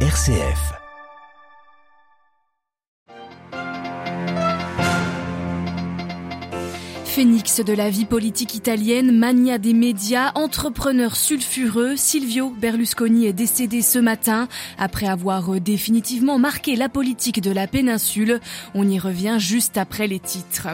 RCF. Phénix de la vie politique italienne, mania des médias, entrepreneur sulfureux, Silvio Berlusconi est décédé ce matin après avoir définitivement marqué la politique de la péninsule. On y revient juste après les titres.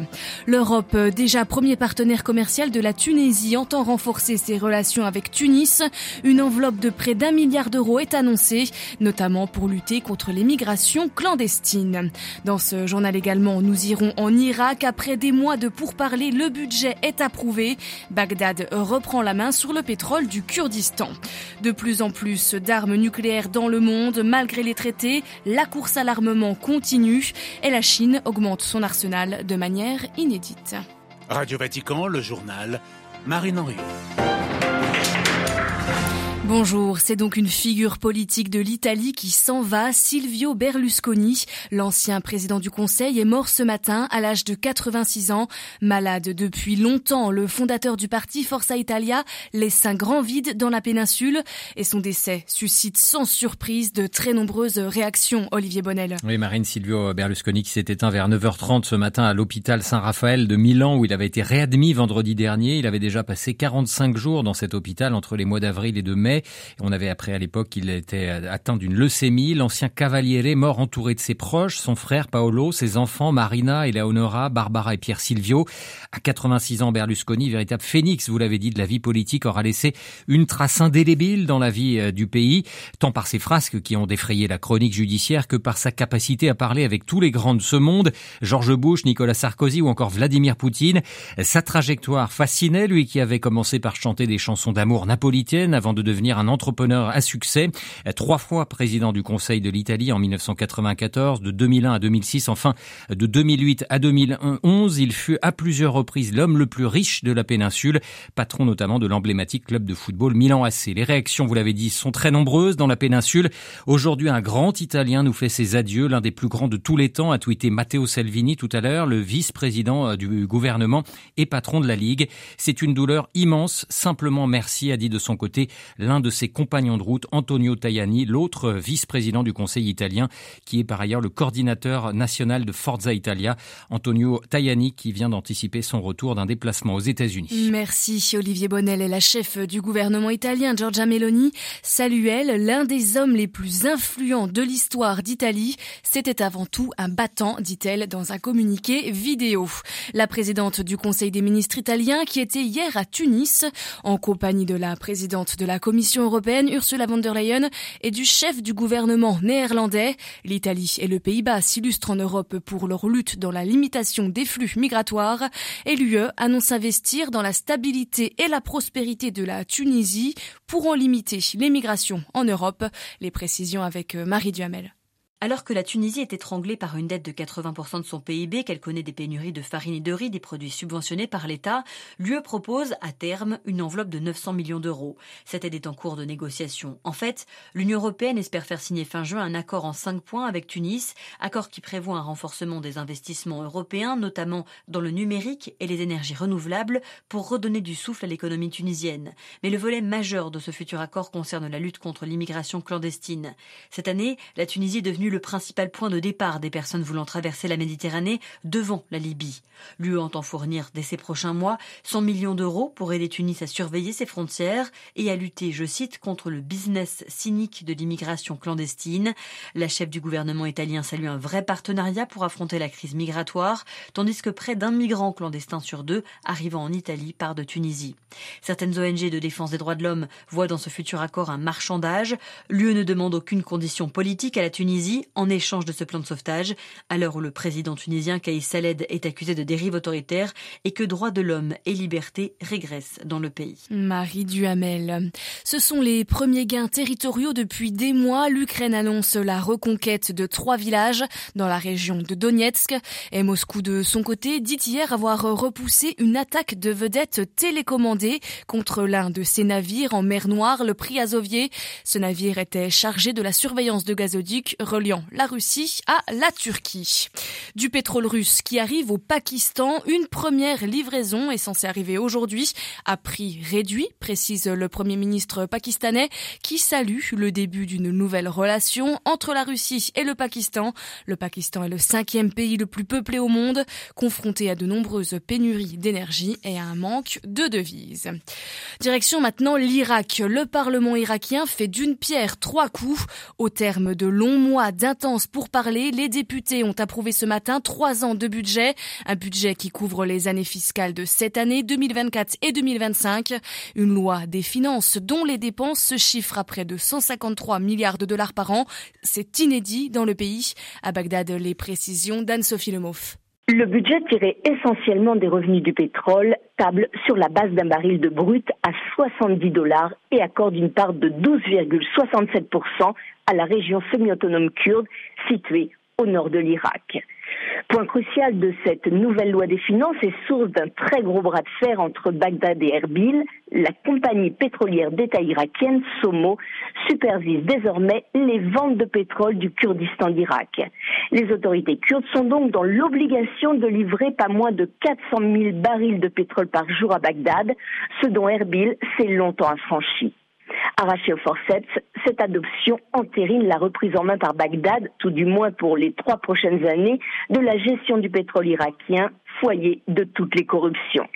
L'Europe, déjà premier partenaire commercial de la Tunisie, entend renforcer ses relations avec Tunis. Une enveloppe de près d'un milliard d'euros est annoncée, notamment pour lutter contre l'immigration clandestine. Dans ce journal également, nous irons en Irak après des mois de pourparlers le budget est approuvé. Bagdad reprend la main sur le pétrole du Kurdistan. De plus en plus d'armes nucléaires dans le monde, malgré les traités, la course à l'armement continue et la Chine augmente son arsenal de manière inédite. Radio Vatican, le journal, Marine Henriot. Bonjour, c'est donc une figure politique de l'Italie qui s'en va. Silvio Berlusconi, l'ancien président du Conseil, est mort ce matin à l'âge de 86 ans. Malade depuis longtemps, le fondateur du parti Forza Italia laisse un grand vide dans la péninsule et son décès suscite sans surprise de très nombreuses réactions. Olivier Bonnel. Oui, Marine Silvio Berlusconi qui s'est éteint vers 9h30 ce matin à l'hôpital Saint-Raphaël de Milan où il avait été réadmis vendredi dernier. Il avait déjà passé 45 jours dans cet hôpital entre les mois d'avril et de mai. On avait appris à l'époque qu'il était atteint d'une leucémie. L'ancien cavaliere mort entouré de ses proches, son frère Paolo, ses enfants Marina, Eleonora, Barbara et Pierre Silvio. À 86 ans, Berlusconi, véritable phénix, vous l'avez dit, de la vie politique, aura laissé une trace indélébile dans la vie euh, du pays, tant par ses frasques qui ont défrayé la chronique judiciaire que par sa capacité à parler avec tous les grands de ce monde, George Bush, Nicolas Sarkozy ou encore Vladimir Poutine. Sa trajectoire fascinait, lui qui avait commencé par chanter des chansons d'amour napolitaines avant de devenir un entrepreneur à succès, trois fois président du Conseil de l'Italie en 1994, de 2001 à 2006, enfin de 2008 à 2011. Il fut à plusieurs reprises l'homme le plus riche de la péninsule, patron notamment de l'emblématique club de football Milan AC. Les réactions, vous l'avez dit, sont très nombreuses dans la péninsule. Aujourd'hui, un grand Italien nous fait ses adieux, l'un des plus grands de tous les temps, a tweeté Matteo Salvini tout à l'heure, le vice-président euh, du gouvernement et patron de la Ligue. C'est une douleur immense. Simplement merci, a dit de son côté l'un de ses compagnons de route, Antonio Tajani, l'autre vice-président du Conseil italien, qui est par ailleurs le coordinateur national de Forza Italia. Antonio Tajani qui vient d'anticiper son retour d'un déplacement aux États-Unis. Merci Olivier Bonnel et la chef du gouvernement italien Giorgia Meloni salue elle l'un des hommes les plus influents de l'histoire d'Italie. C'était avant tout un battant, dit-elle dans un communiqué vidéo. La présidente du Conseil des ministres italien qui était hier à Tunis en compagnie de la présidente de la Commission européenne Ursula von der Leyen et du chef du gouvernement néerlandais. L'Italie et le Pays-Bas s'illustrent en Europe pour leur lutte dans la limitation des flux migratoires et l'UE annonce investir dans la stabilité et la prospérité de la Tunisie pour en limiter l'émigration en Europe. Les précisions avec Marie Duhamel. Alors que la Tunisie est étranglée par une dette de 80% de son PIB, qu'elle connaît des pénuries de farine et de riz, des produits subventionnés par l'État, l'UE propose à terme une enveloppe de 900 millions d'euros. Cette aide est en cours de négociation. En fait, l'Union européenne espère faire signer fin juin un accord en cinq points avec Tunis, accord qui prévoit un renforcement des investissements européens, notamment dans le numérique et les énergies renouvelables, pour redonner du souffle à l'économie tunisienne. Mais le volet majeur de ce futur accord concerne la lutte contre l'immigration clandestine. Cette année, la Tunisie est devenue le principal point de départ des personnes voulant traverser la Méditerranée devant la Libye. L'UE entend fournir dès ces prochains mois 100 millions d'euros pour aider Tunis à surveiller ses frontières et à lutter, je cite, contre le business cynique de l'immigration clandestine. La chef du gouvernement italien salue un vrai partenariat pour affronter la crise migratoire, tandis que près d'un migrant clandestin sur deux arrivant en Italie part de Tunisie. Certaines ONG de défense des droits de l'homme voient dans ce futur accord un marchandage. L'UE ne demande aucune condition politique à la Tunisie en échange de ce plan de sauvetage, à l'heure où le président tunisien Kais Saled est accusé de dérive autoritaire et que droits de l'homme et liberté régressent dans le pays. Marie Duhamel. Ce sont les premiers gains territoriaux depuis des mois. L'Ukraine annonce la reconquête de trois villages dans la région de Donetsk et Moscou de son côté dit hier avoir repoussé une attaque de vedettes télécommandée contre l'un de ses navires en mer Noire, le Priazovier. Ce navire était chargé de la surveillance de gazoducs reliant la Russie à la Turquie. Du pétrole russe qui arrive au Pakistan, une première livraison est censée arriver aujourd'hui à prix réduit, précise le Premier ministre pakistanais qui salue le début d'une nouvelle relation entre la Russie et le Pakistan. Le Pakistan est le cinquième pays le plus peuplé au monde, confronté à de nombreuses pénuries d'énergie et à un manque de devises. Direction maintenant l'Irak. Le Parlement irakien fait d'une pierre trois coups. Au terme de longs mois d'intenses pourparlers, les députés ont approuvé ce matin trois ans de budget. Un budget qui couvre les années fiscales de cette année, 2024 et 2025. Une loi des finances dont les dépenses se chiffrent à près de 153 milliards de dollars par an. C'est inédit dans le pays. À Bagdad, les précisions d'Anne-Sophie Lemoff. Le budget tiré essentiellement des revenus du pétrole table sur la base d'un baril de brut à 70 dollars et accorde une part de 12,67% à la région semi-autonome kurde située au nord de l'Irak. Point crucial de cette nouvelle loi des finances est source d'un très gros bras de fer entre Bagdad et Erbil. La compagnie pétrolière d'État irakienne Somo supervise désormais les ventes de pétrole du Kurdistan d'Irak. Les autorités kurdes sont donc dans l'obligation de livrer pas moins de 400 000 barils de pétrole par jour à Bagdad, ce dont Erbil s'est longtemps affranchi. Arrachée au forceps, cette adoption entérine la reprise en main par Bagdad, tout du moins pour les trois prochaines années, de la gestion du pétrole irakien, foyer de toutes les corruptions.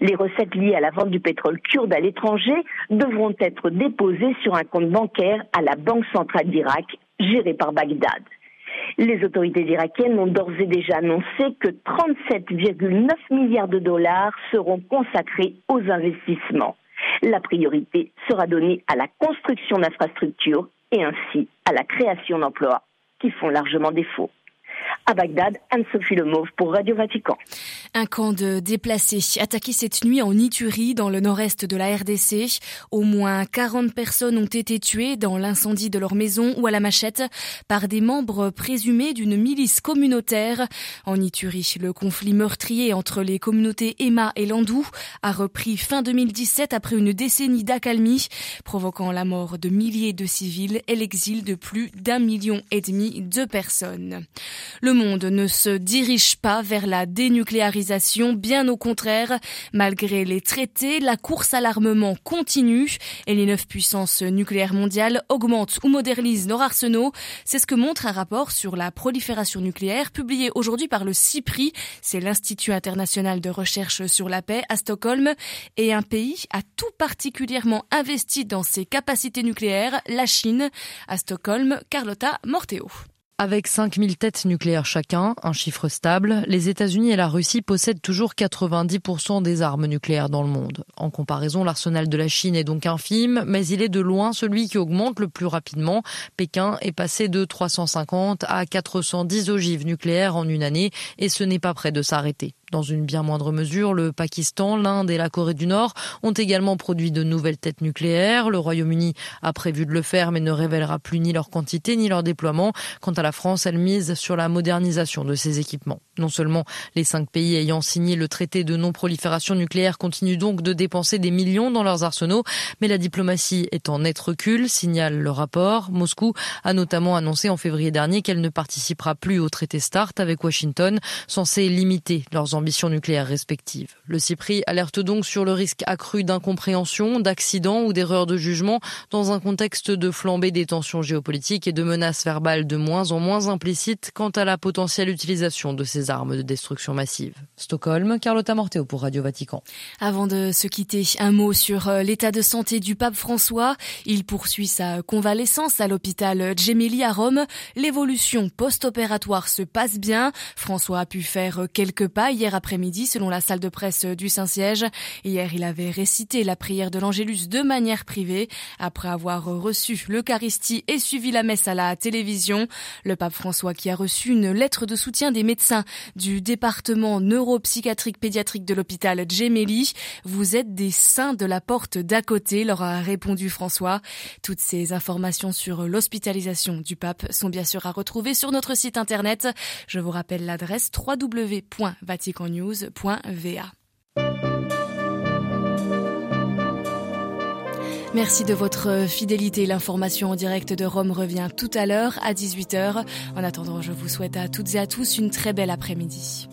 Les recettes liées à la vente du pétrole kurde à l'étranger devront être déposées sur un compte bancaire à la Banque centrale d'Irak, gérée par Bagdad. Les autorités irakiennes ont d'ores et déjà annoncé que 37,9 milliards de dollars seront consacrés aux investissements la priorité sera donnée à la construction d'infrastructures et ainsi à la création d'emplois qui font largement défaut à Bagdad, Anne-Sophie Lemauve pour Radio Vatican. Un camp de déplacés attaqué cette nuit en Iturie, dans le nord-est de la RDC. Au moins 40 personnes ont été tuées dans l'incendie de leur maison ou à la machette par des membres présumés d'une milice communautaire. En Iturie, le conflit meurtrier entre les communautés Emma et Landou a repris fin 2017 après une décennie d'accalmie, provoquant la mort de milliers de civils et l'exil de plus d'un million et demi de personnes. Le monde ne se dirige pas vers la dénucléarisation, bien au contraire. Malgré les traités, la course à l'armement continue et les neuf puissances nucléaires mondiales augmentent ou modernisent leurs arsenaux. C'est ce que montre un rapport sur la prolifération nucléaire publié aujourd'hui par le CIPRI, c'est l'Institut international de recherche sur la paix à Stockholm, et un pays a tout particulièrement investi dans ses capacités nucléaires, la Chine. À Stockholm, Carlotta Morteo. Avec 5000 têtes nucléaires chacun, un chiffre stable, les États-Unis et la Russie possèdent toujours 90% des armes nucléaires dans le monde. En comparaison, l'arsenal de la Chine est donc infime, mais il est de loin celui qui augmente le plus rapidement. Pékin est passé de 350 à 410 ogives nucléaires en une année et ce n'est pas près de s'arrêter. Dans une bien moindre mesure, le Pakistan, l'Inde et la Corée du Nord ont également produit de nouvelles têtes nucléaires. Le Royaume-Uni a prévu de le faire mais ne révélera plus ni leur quantité ni leur déploiement. Quant à la France, elle mise sur la modernisation de ses équipements. Non seulement les cinq pays ayant signé le traité de non-prolifération nucléaire continuent donc de dépenser des millions dans leurs arsenaux, mais la diplomatie est en net recul, signale le rapport. Moscou a notamment annoncé en février dernier qu'elle ne participera plus au traité START avec Washington, censé limiter leurs ambitions nucléaires respectives. Le CIPRI alerte donc sur le risque accru d'incompréhension, d'accidents ou d'erreurs de jugement dans un contexte de flambée des tensions géopolitiques et de menaces verbales de moins en moins implicites quant à la potentielle utilisation de ces armes de destruction massive. Stockholm, Carlotta Morteo pour Radio Vatican. Avant de se quitter, un mot sur euh, l'état de santé du pape François. Il poursuit sa convalescence à l'hôpital Gemelli à Rome. L'évolution post-opératoire se passe bien. François a pu faire quelques pas hier après-midi selon la salle de presse du Saint-Siège. Hier, il avait récité la prière de l'Angélus de manière privée après avoir reçu l'Eucharistie et suivi la messe à la télévision. Le pape François qui a reçu une lettre de soutien des médecins du département neuropsychiatrique pédiatrique de l'hôpital Gemelli. Vous êtes des saints de la porte d'à côté, leur a répondu François. Toutes ces informations sur l'hospitalisation du pape sont bien sûr à retrouver sur notre site internet. Je vous rappelle l'adresse Merci de votre fidélité. L'information en direct de Rome revient tout à l'heure à 18h. En attendant, je vous souhaite à toutes et à tous une très belle après-midi.